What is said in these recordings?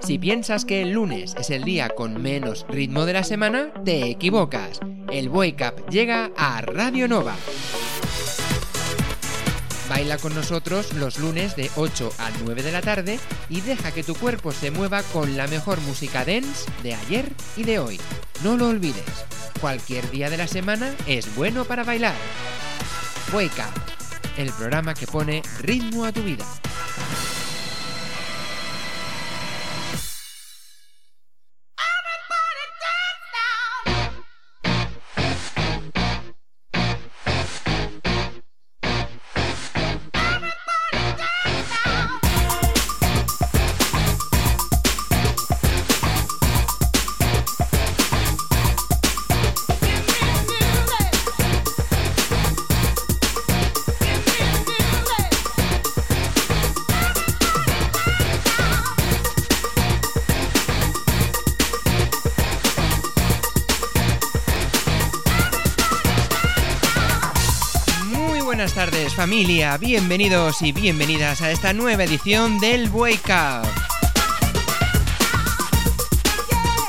Si piensas que el lunes es el día con menos ritmo de la semana, te equivocas. El Wake Up llega a Radio Nova. Baila con nosotros los lunes de 8 a 9 de la tarde y deja que tu cuerpo se mueva con la mejor música dance de ayer y de hoy. No lo olvides, cualquier día de la semana es bueno para bailar. Wake Up, el programa que pone ritmo a tu vida. Familia, bienvenidos y bienvenidas a esta nueva edición del Wake Up.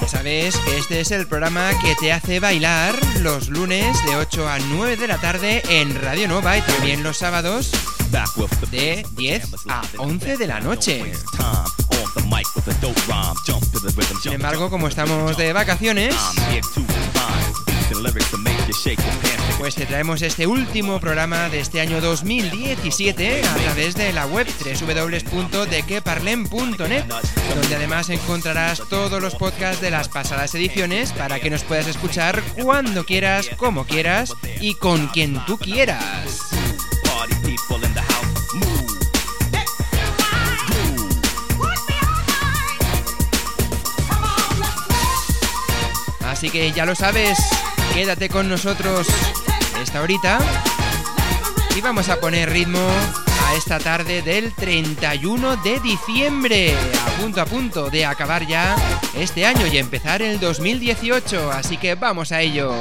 Sabes que este es el programa que te hace bailar los lunes de 8 a 9 de la tarde en Radio Nova y también los sábados de 10 a 11 de la noche. Sin embargo, como estamos de vacaciones, pues te traemos este último programa de este año 2017 a través de la web www.dequeparlem.net, donde además encontrarás todos los podcasts de las pasadas ediciones para que nos puedas escuchar cuando quieras, como quieras y con quien tú quieras. Así que ya lo sabes, quédate con nosotros esta horita. Y vamos a poner ritmo a esta tarde del 31 de diciembre, a punto a punto de acabar ya este año y empezar el 2018, así que vamos a ello.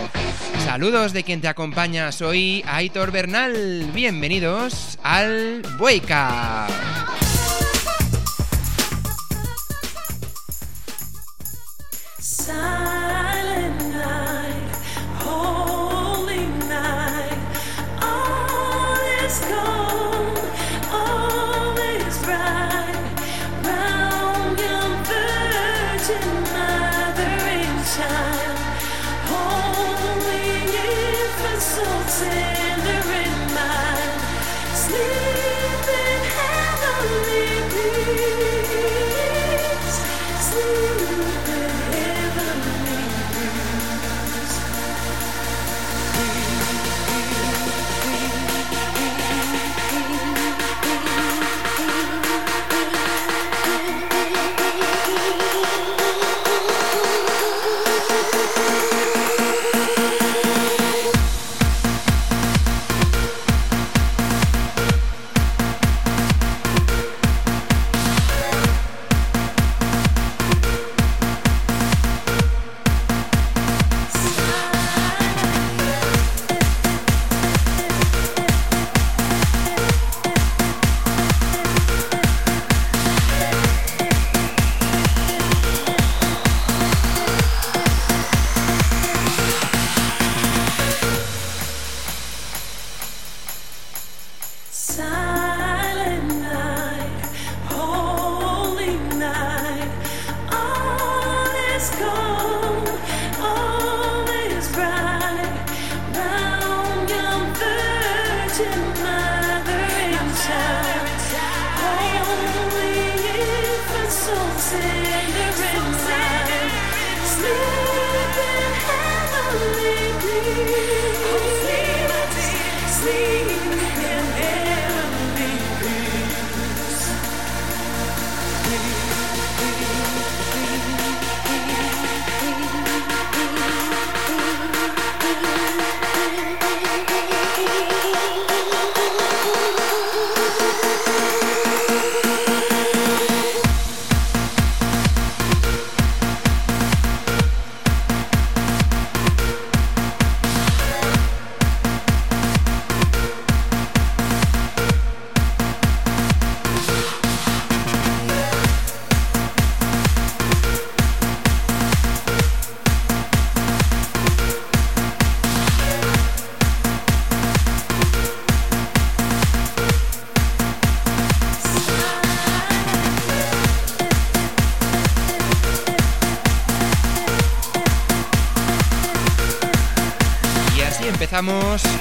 Saludos de quien te acompaña, soy Aitor Bernal, bienvenidos al Wake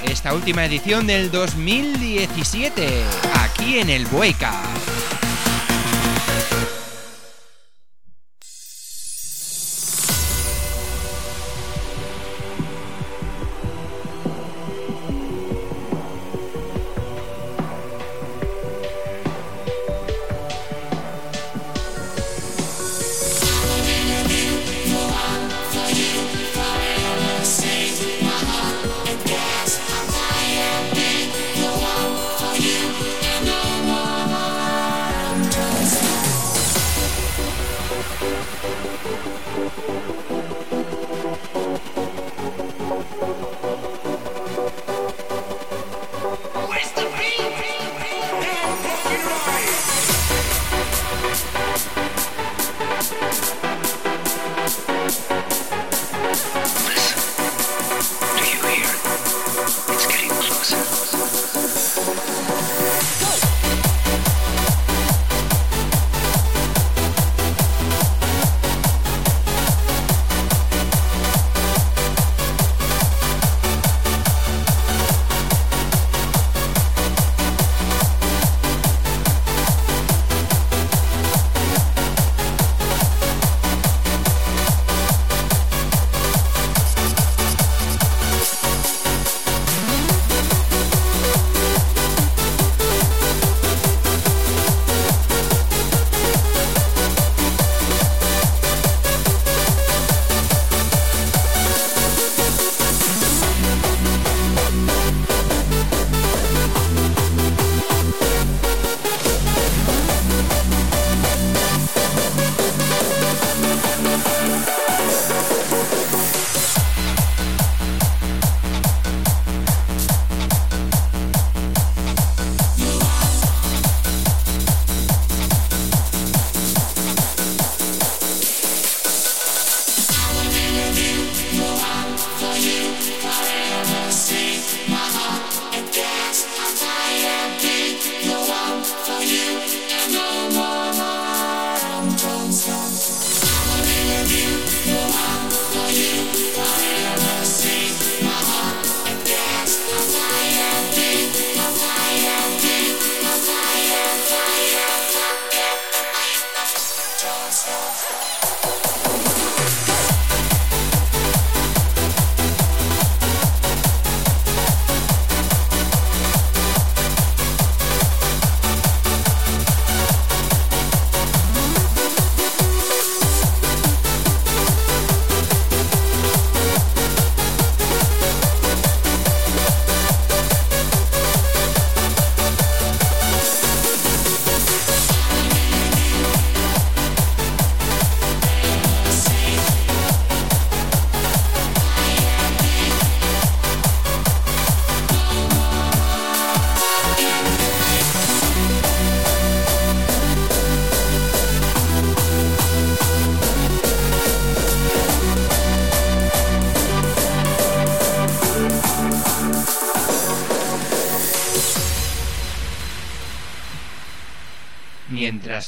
esta última edición del 2017 aquí en el Bueca.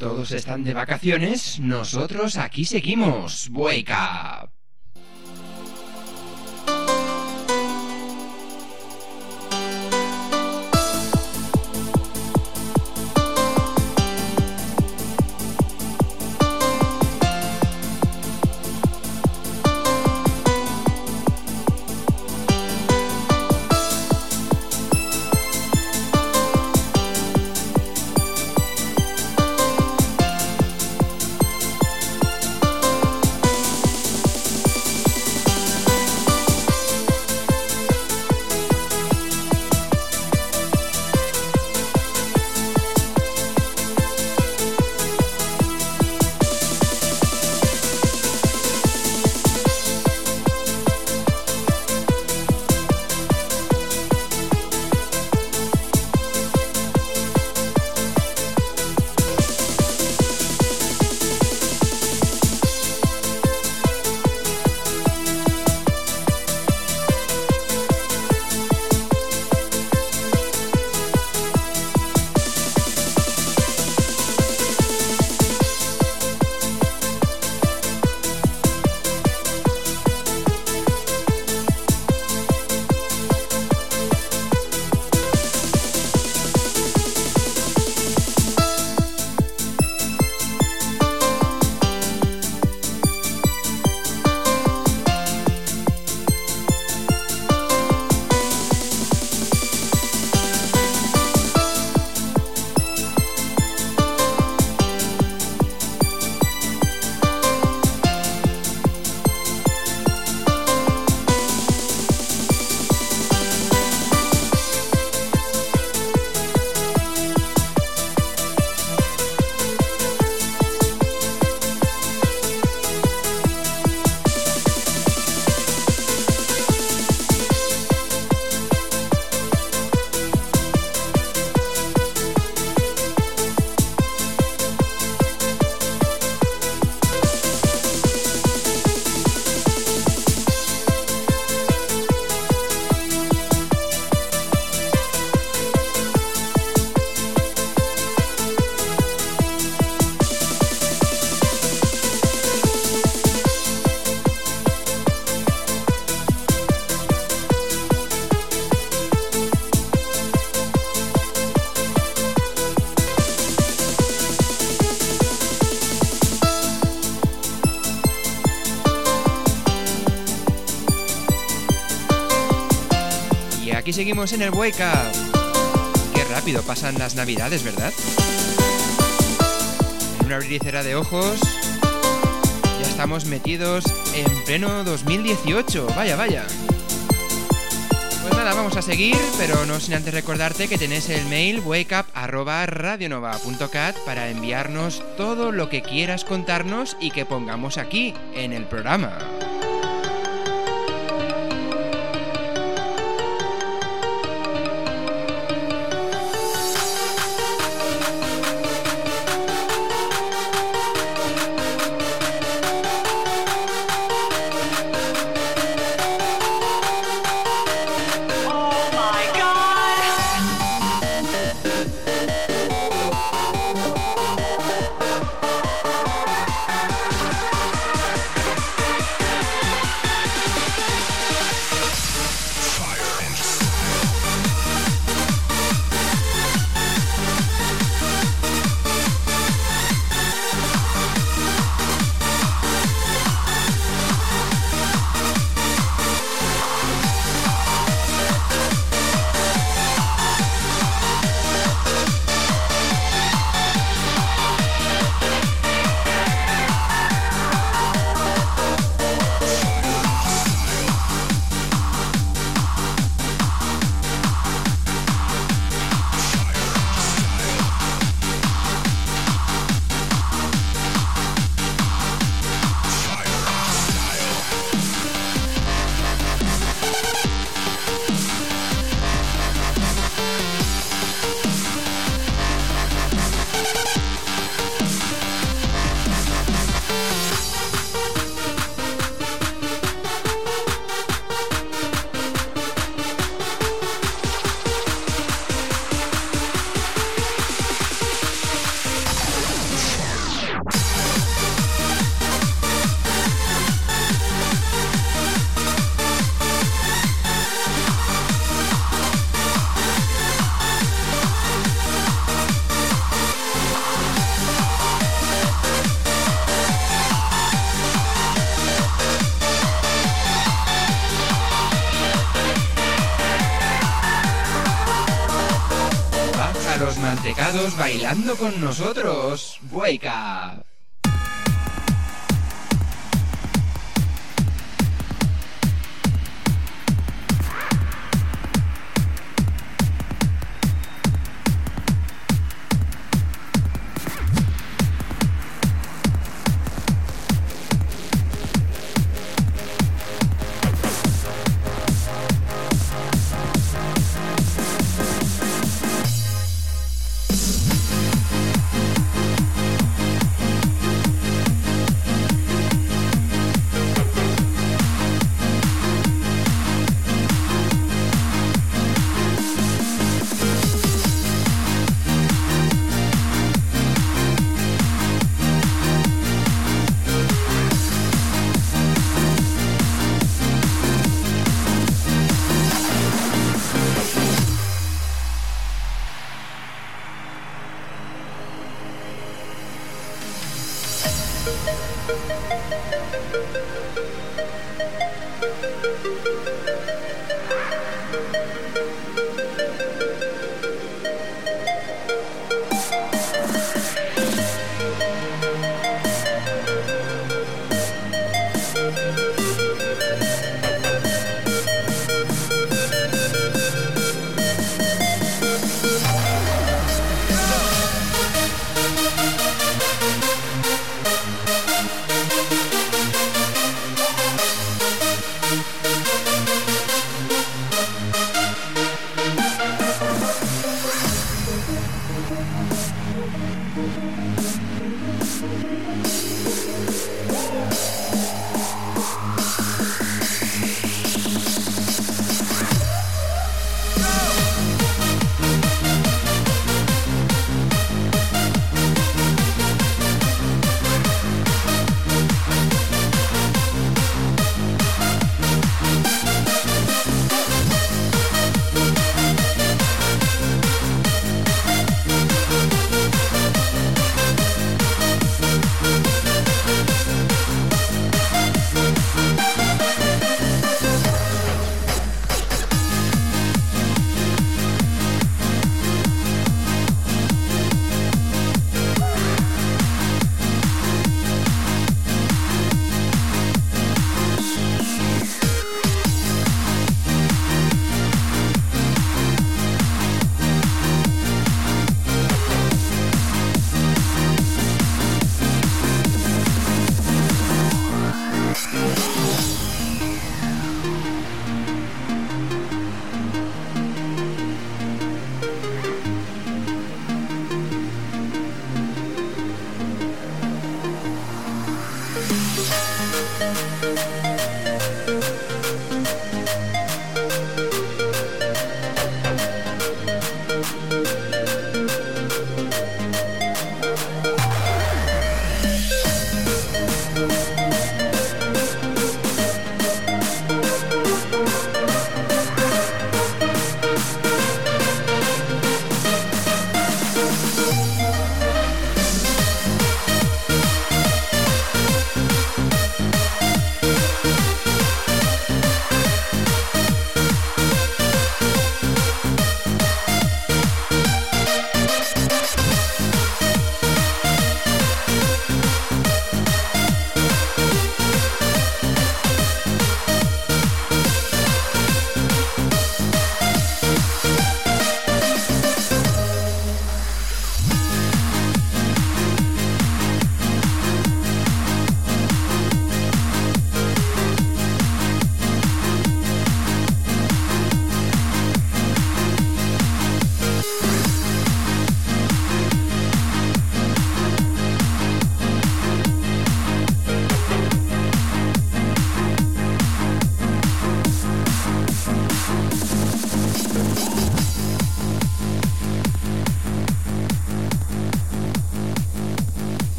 Todos están de vacaciones, nosotros aquí seguimos. Wake seguimos en el Wake Up. Qué rápido pasan las navidades, ¿verdad? En una abrir de ojos, ya estamos metidos en pleno 2018. Vaya, vaya. Pues nada, vamos a seguir, pero no sin antes recordarte que tenés el mail wakeup.radionova.cat para enviarnos todo lo que quieras contarnos y que pongamos aquí en el programa. Bailando con nosotros. Wake up.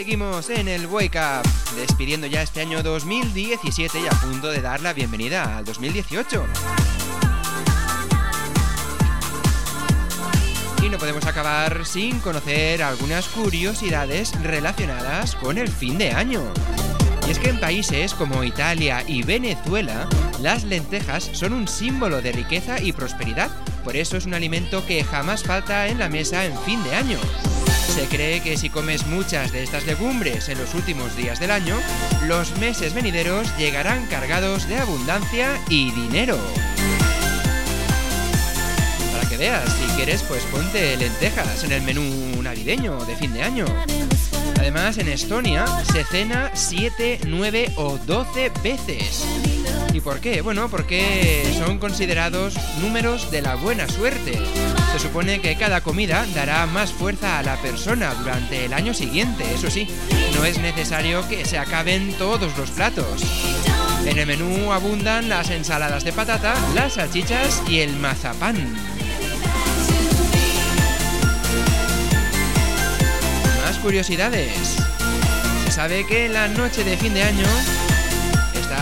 Seguimos en el Wake Up, despidiendo ya este año 2017 y a punto de dar la bienvenida al 2018. Y no podemos acabar sin conocer algunas curiosidades relacionadas con el fin de año. Y es que en países como Italia y Venezuela, las lentejas son un símbolo de riqueza y prosperidad, por eso es un alimento que jamás falta en la mesa en fin de año. Se cree que si comes muchas de estas legumbres en los últimos días del año, los meses venideros llegarán cargados de abundancia y dinero. Para que veas, si quieres, pues ponte lentejas en el menú navideño de fin de año. Además, en Estonia se cena 7, 9 o 12 veces. ¿Y por qué? Bueno, porque son considerados números de la buena suerte. Se supone que cada comida dará más fuerza a la persona durante el año siguiente. Eso sí, no es necesario que se acaben todos los platos. En el menú abundan las ensaladas de patata, las salchichas y el mazapán. Más curiosidades. Se sabe que la noche de fin de año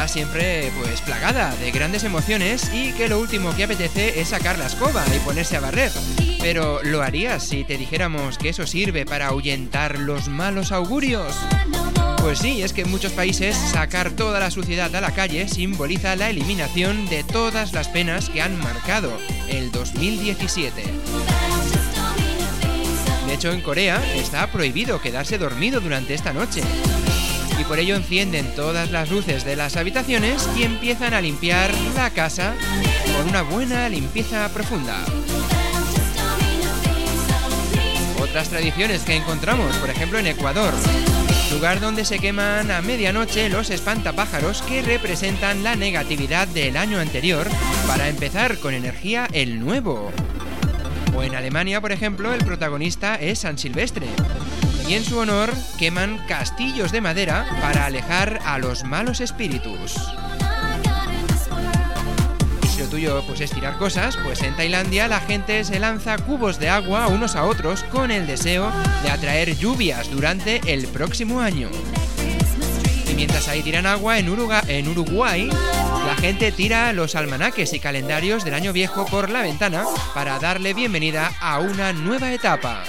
siempre pues plagada de grandes emociones y que lo último que apetece es sacar la escoba y ponerse a barrer. Pero ¿lo harías si te dijéramos que eso sirve para ahuyentar los malos augurios? Pues sí, es que en muchos países sacar toda la suciedad a la calle simboliza la eliminación de todas las penas que han marcado el 2017. De hecho, en Corea está prohibido quedarse dormido durante esta noche y por ello encienden todas las luces de las habitaciones y empiezan a limpiar la casa con una buena limpieza profunda. Otras tradiciones que encontramos, por ejemplo en Ecuador, lugar donde se queman a medianoche los espantapájaros que representan la negatividad del año anterior para empezar con energía el nuevo. O en Alemania, por ejemplo, el protagonista es San Silvestre, y en su honor queman castillos de madera para alejar a los malos espíritus. Y si lo tuyo pues es tirar cosas, pues en Tailandia la gente se lanza cubos de agua unos a otros con el deseo de atraer lluvias durante el próximo año. Y mientras ahí tiran agua en Uruguay, en Uruguay, la gente tira los almanaques y calendarios del año viejo por la ventana para darle bienvenida a una nueva etapa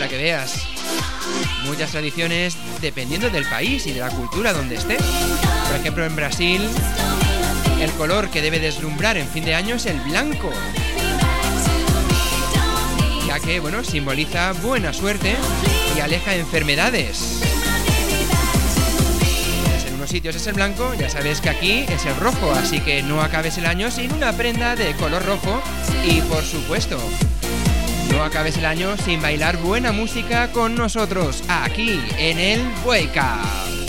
para que veas. Muchas tradiciones dependiendo del país y de la cultura donde esté. Por ejemplo, en Brasil, el color que debe deslumbrar en fin de año es el blanco. Ya que, bueno, simboliza buena suerte y aleja enfermedades. En unos sitios es el blanco, ya sabes que aquí es el rojo, así que no acabes el año sin una prenda de color rojo y, por supuesto, no acabes el año sin bailar buena música con nosotros aquí en el Wake.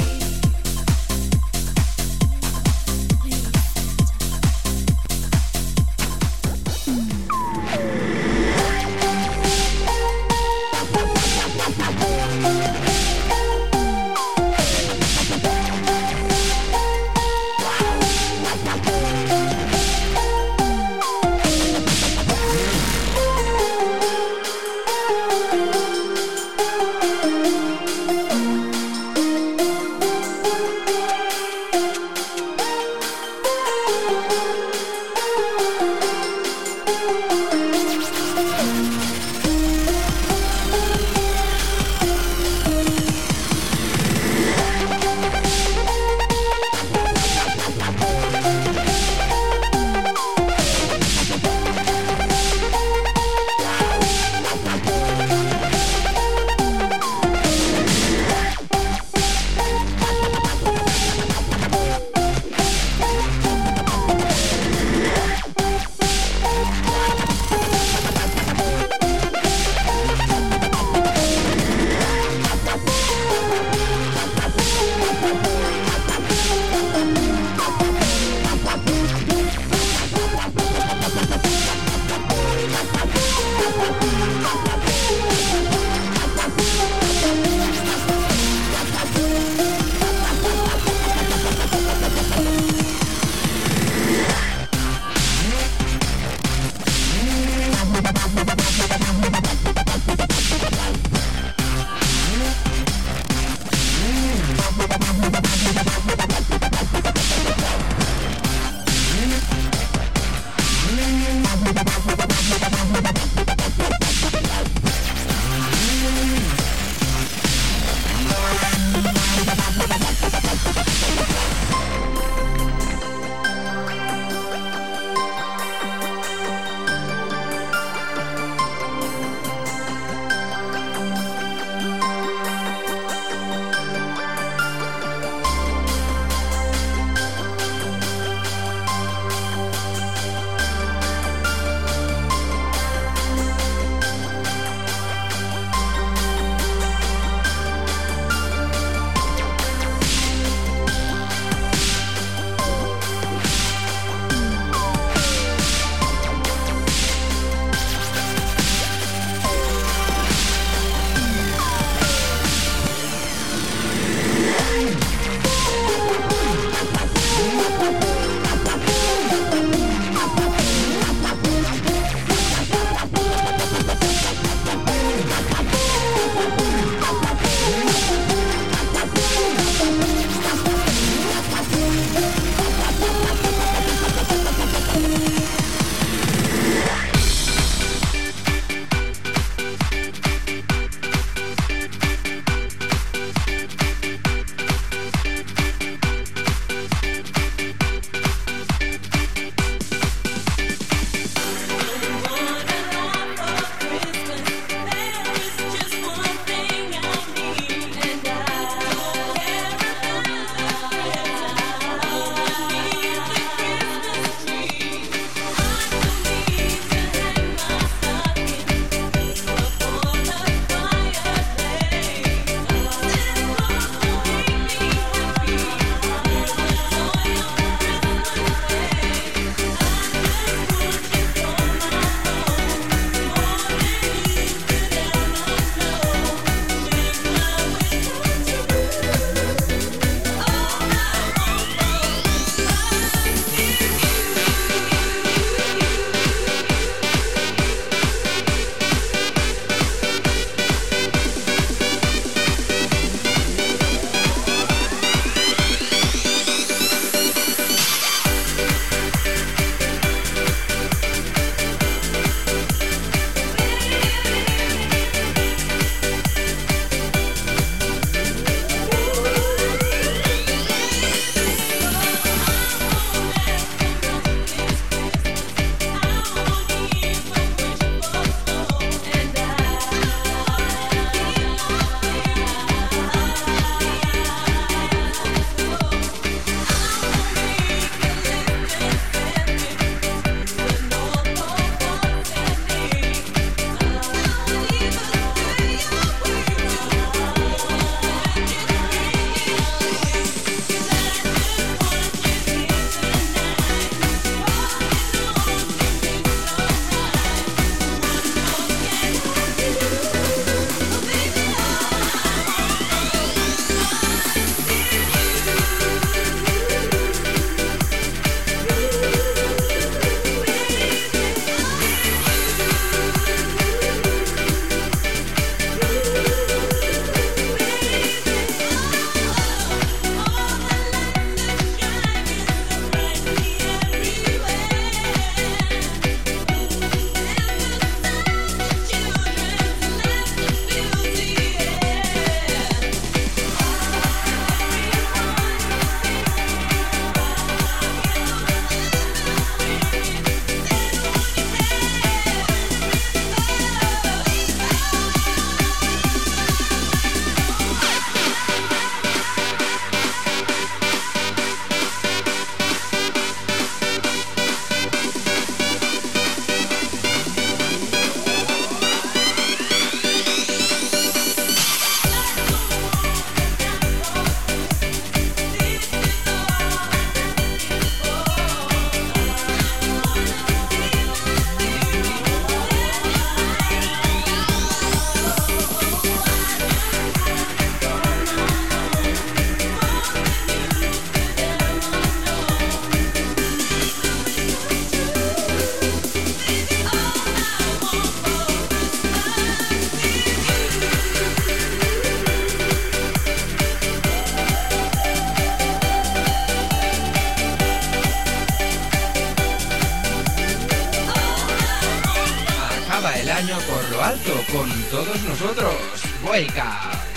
Con todos nosotros. Wake up.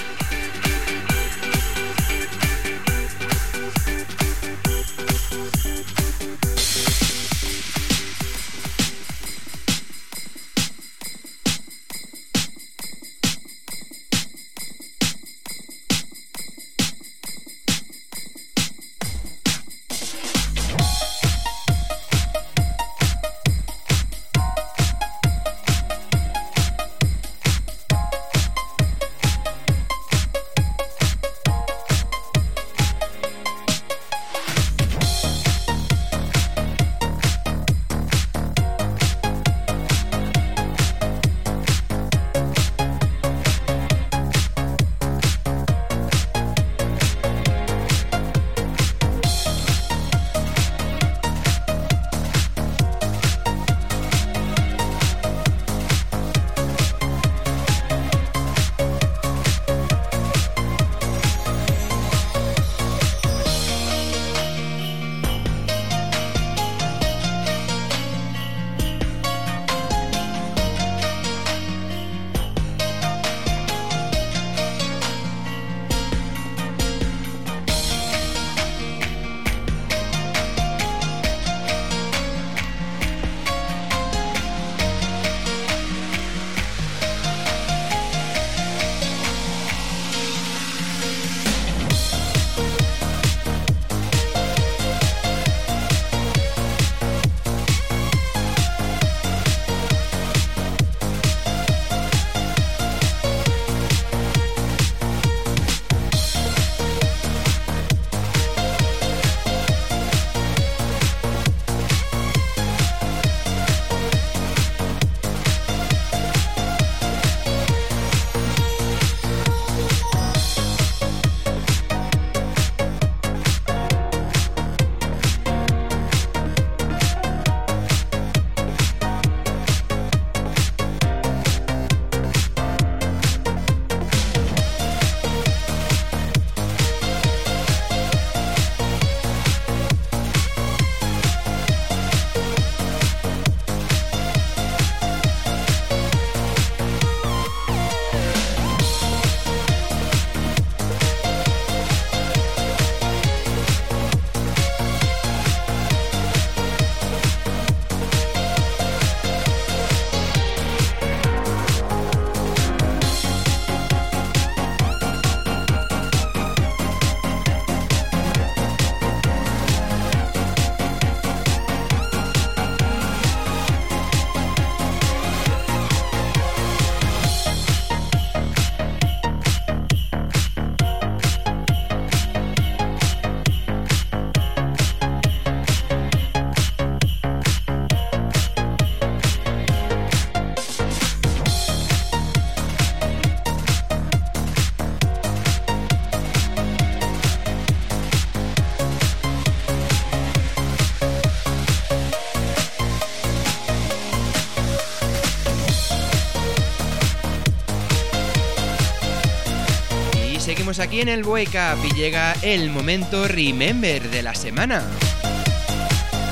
Aquí en el Wake Up y llega el momento Remember de la semana.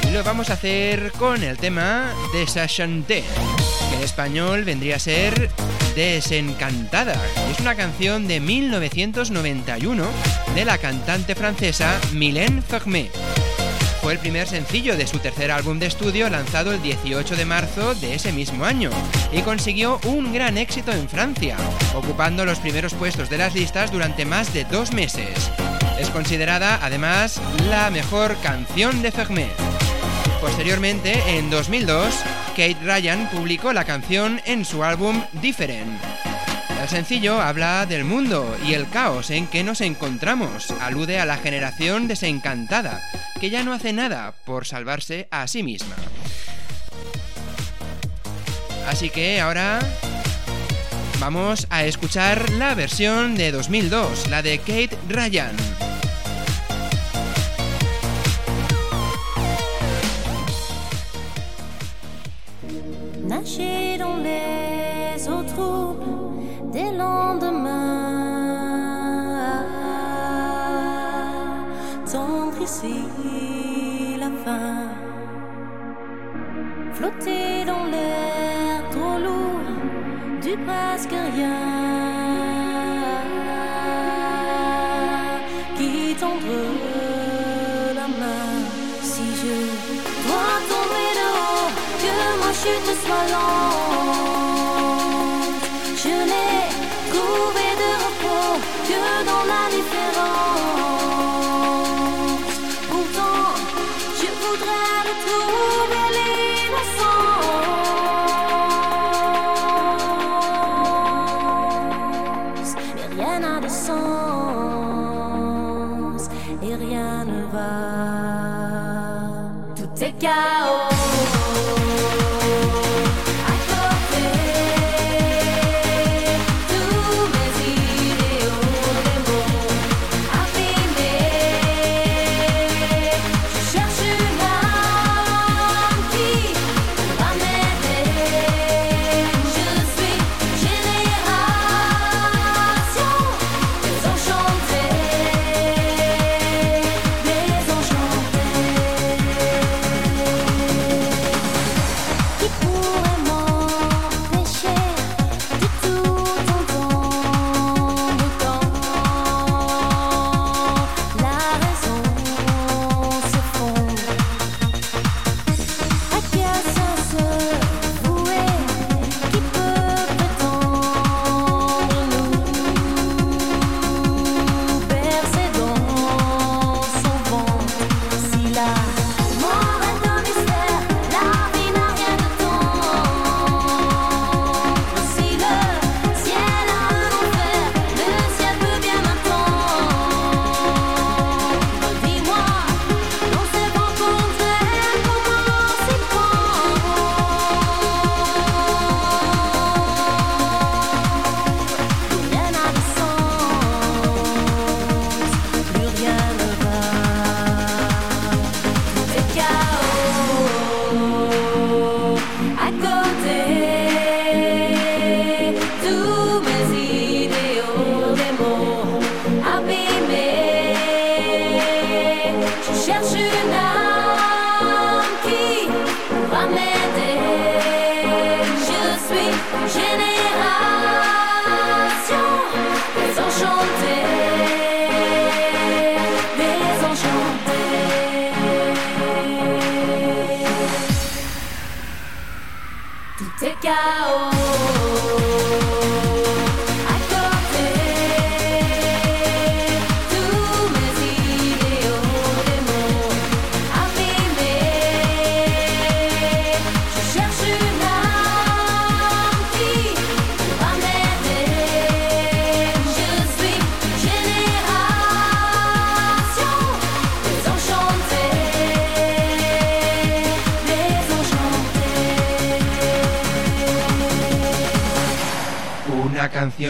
Y lo vamos a hacer con el tema de Sachanté, que en español vendría a ser Desencantada. Es una canción de 1991 de la cantante francesa Mylène Farmer fue el primer sencillo de su tercer álbum de estudio lanzado el 18 de marzo de ese mismo año y consiguió un gran éxito en Francia, ocupando los primeros puestos de las listas durante más de dos meses. Es considerada además la mejor canción de Fermé. Posteriormente, en 2002, Kate Ryan publicó la canción en su álbum Different. El sencillo habla del mundo y el caos en que nos encontramos, alude a la generación desencantada, que ya no hace nada por salvarse a sí misma. Así que ahora vamos a escuchar la versión de 2002, la de Kate Ryan. C'est dans l'air trop lourd du presque rien qui tendre la main si je dois tomber de haut que ma chute soit lente.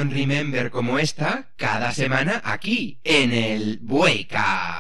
Remember como esta cada semana aquí en el Bueca.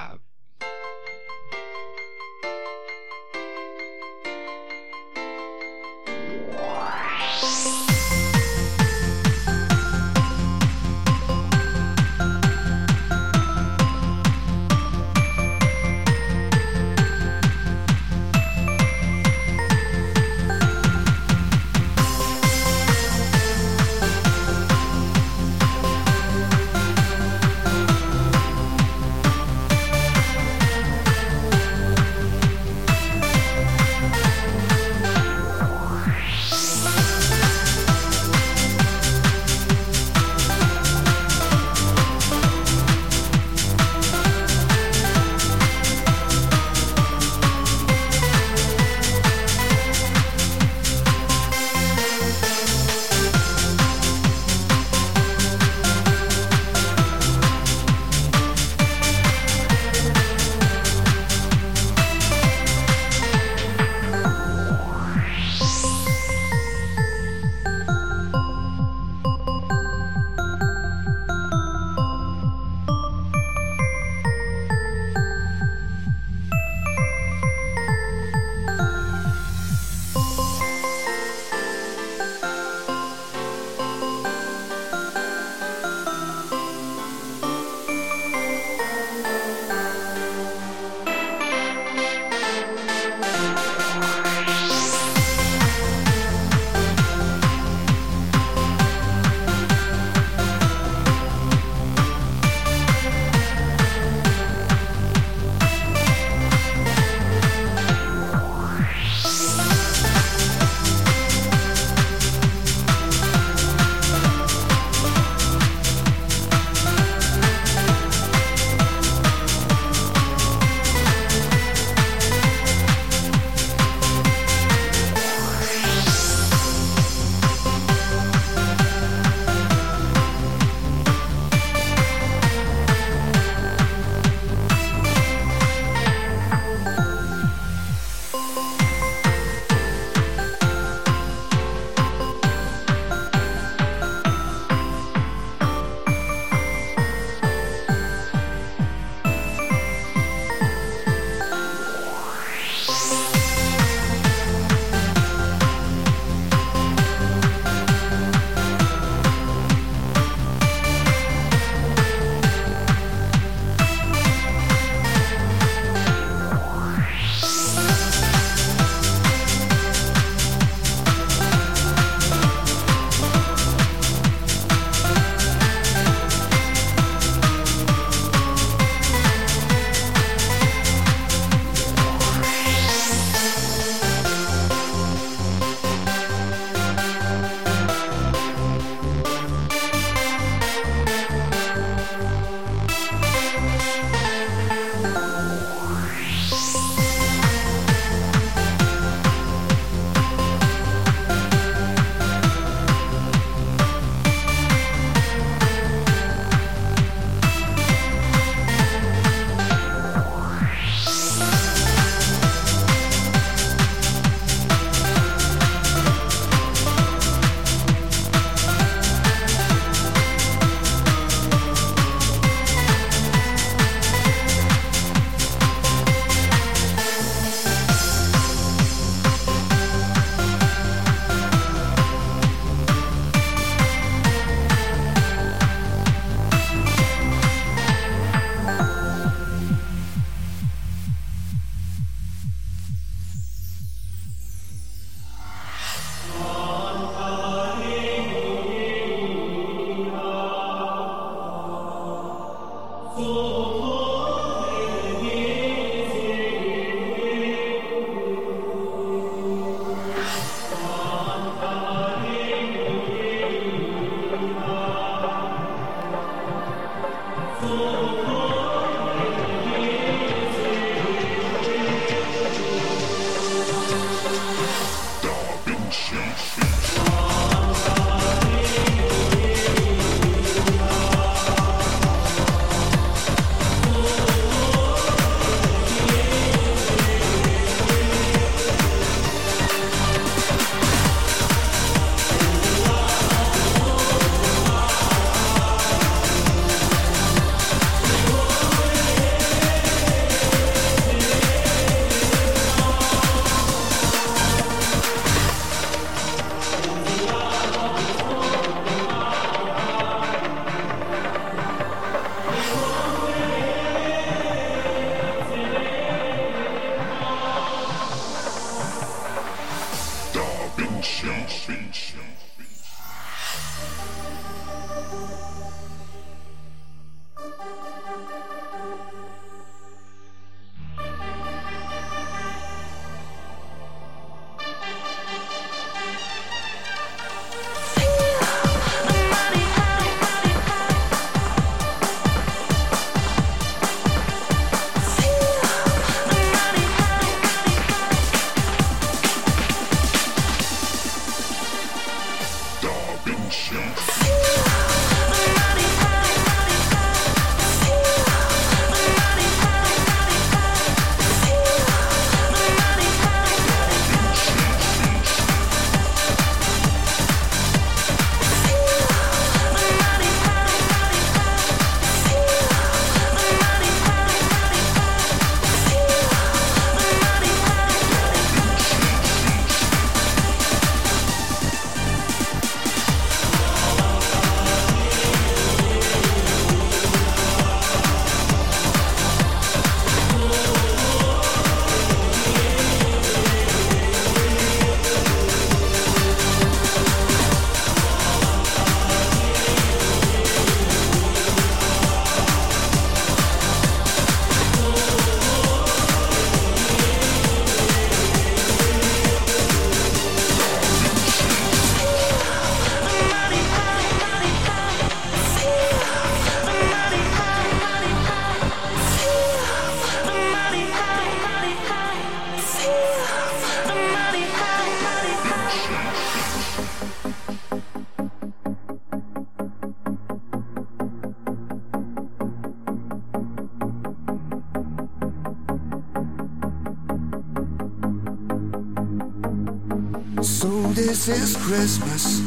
Christmas.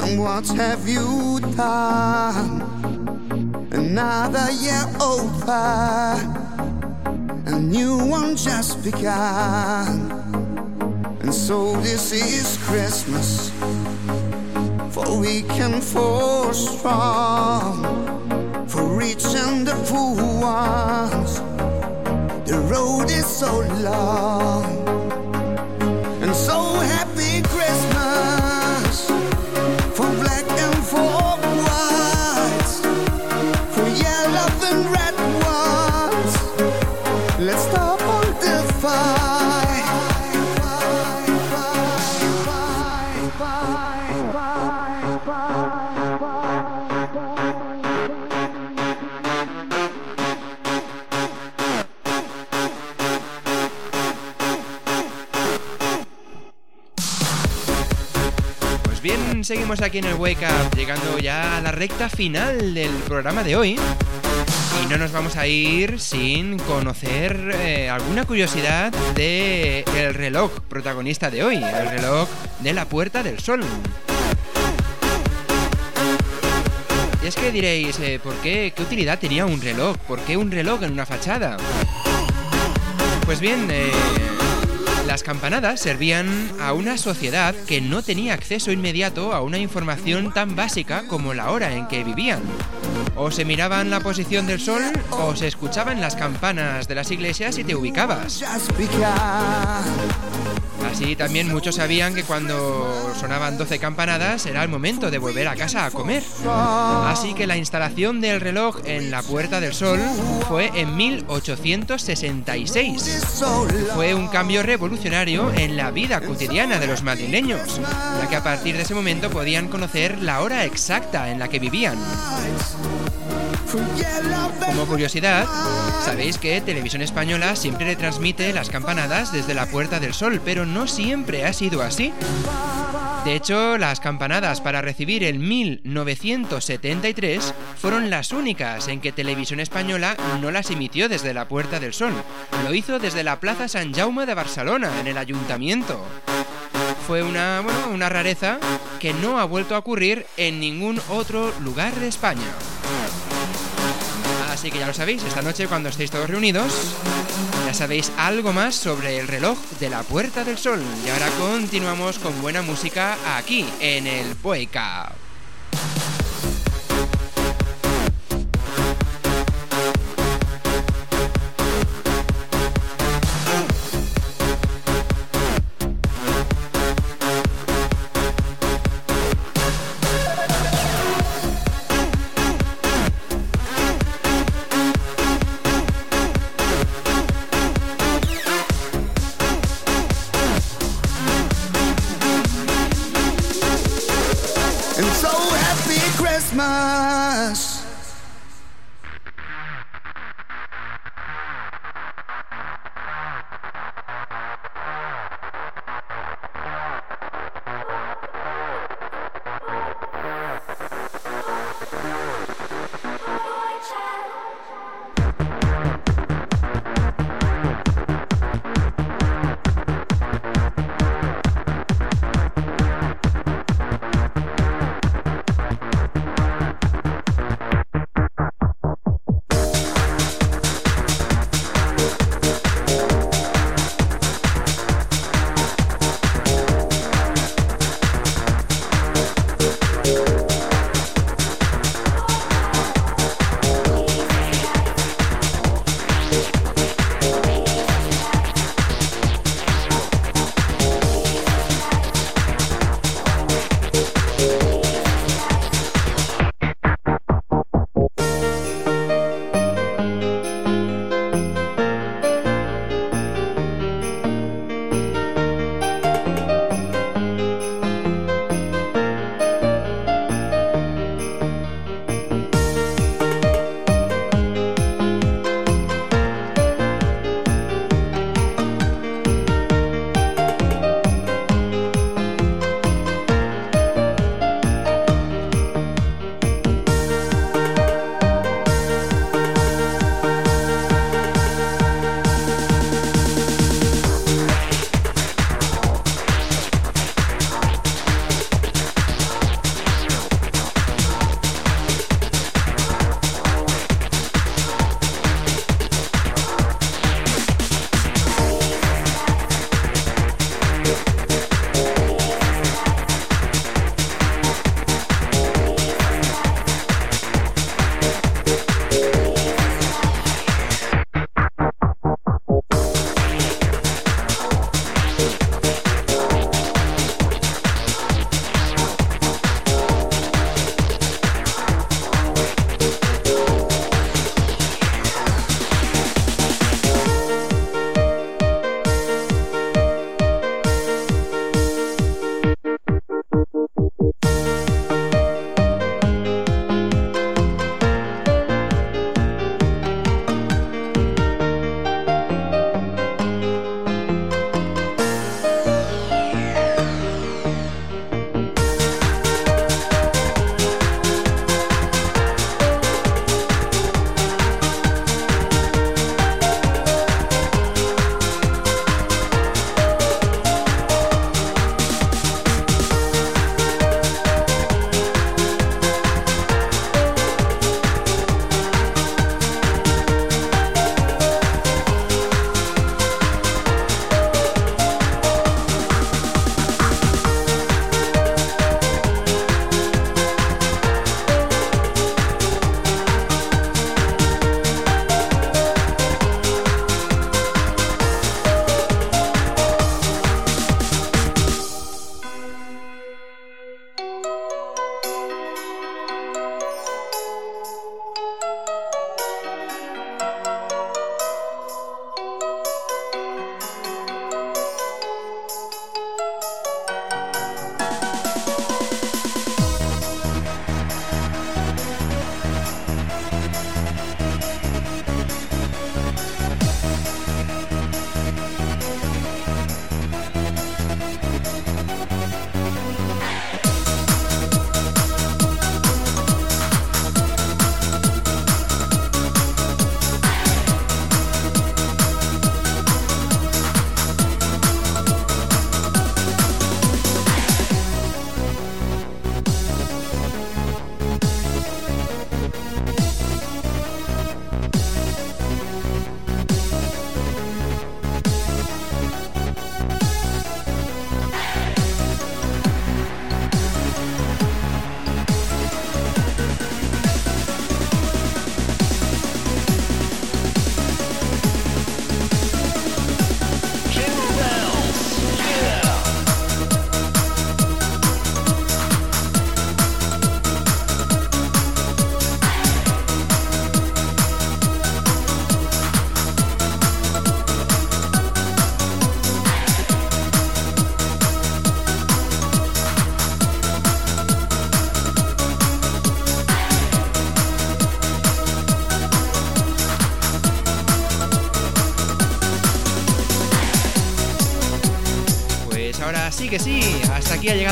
And what have you done? Another year over. A new one just begun. And so this is Christmas. For weak and for strong. For rich and the poor ones. The road is so long. Aquí en el Wake Up, llegando ya a la recta final del programa de hoy. Y no nos vamos a ir sin conocer eh, alguna curiosidad de el reloj protagonista de hoy, el reloj de la Puerta del Sol. Y es que diréis, eh, ¿por qué? ¿Qué utilidad tenía un reloj? ¿Por qué un reloj en una fachada? Pues bien, eh, las campanadas servían a una sociedad que no tenía acceso inmediato a una información tan básica como la hora en que vivían. O se miraban la posición del sol o se escuchaban las campanas de las iglesias y te ubicabas. Así también muchos sabían que cuando sonaban 12 campanadas era el momento de volver a casa a comer. Así que la instalación del reloj en la Puerta del Sol fue en 1866. So long. Fue un cambio revolucionario en la vida cotidiana de los madrileños, ya que a partir de ese momento podían conocer la hora exacta en la que vivían. Como curiosidad, sabéis que Televisión Española siempre retransmite las campanadas desde la Puerta del Sol, pero no siempre ha sido así. De hecho, las campanadas para recibir el 1973 fueron las únicas en que Televisión Española no las emitió desde la Puerta del Sol. Lo hizo desde la Plaza San Jaume de Barcelona, en el ayuntamiento. Fue una, bueno, una rareza que no ha vuelto a ocurrir en ningún otro lugar de España. Así que ya lo sabéis, esta noche cuando estéis todos reunidos, ya sabéis algo más sobre el reloj de la Puerta del Sol. Y ahora continuamos con buena música aquí en el Wake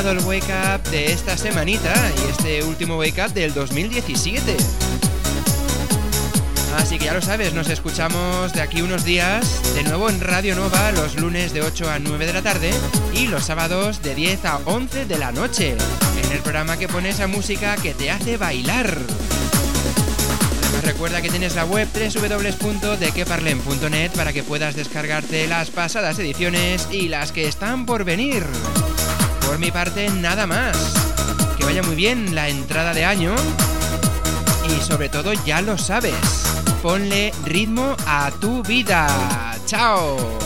El Wake Up de esta semanita y este último Wake Up del 2017. Así que ya lo sabes, nos escuchamos de aquí unos días de nuevo en Radio Nova los lunes de 8 a 9 de la tarde y los sábados de 10 a 11 de la noche en el programa que pone esa música que te hace bailar. Además recuerda que tienes la web www.dequeparlem.net para que puedas descargarte las pasadas ediciones y las que están por venir. Por mi parte, nada más. Que vaya muy bien la entrada de año y sobre todo ya lo sabes, ponle ritmo a tu vida. ¡Chao!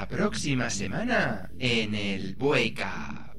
la próxima semana en el Bueca.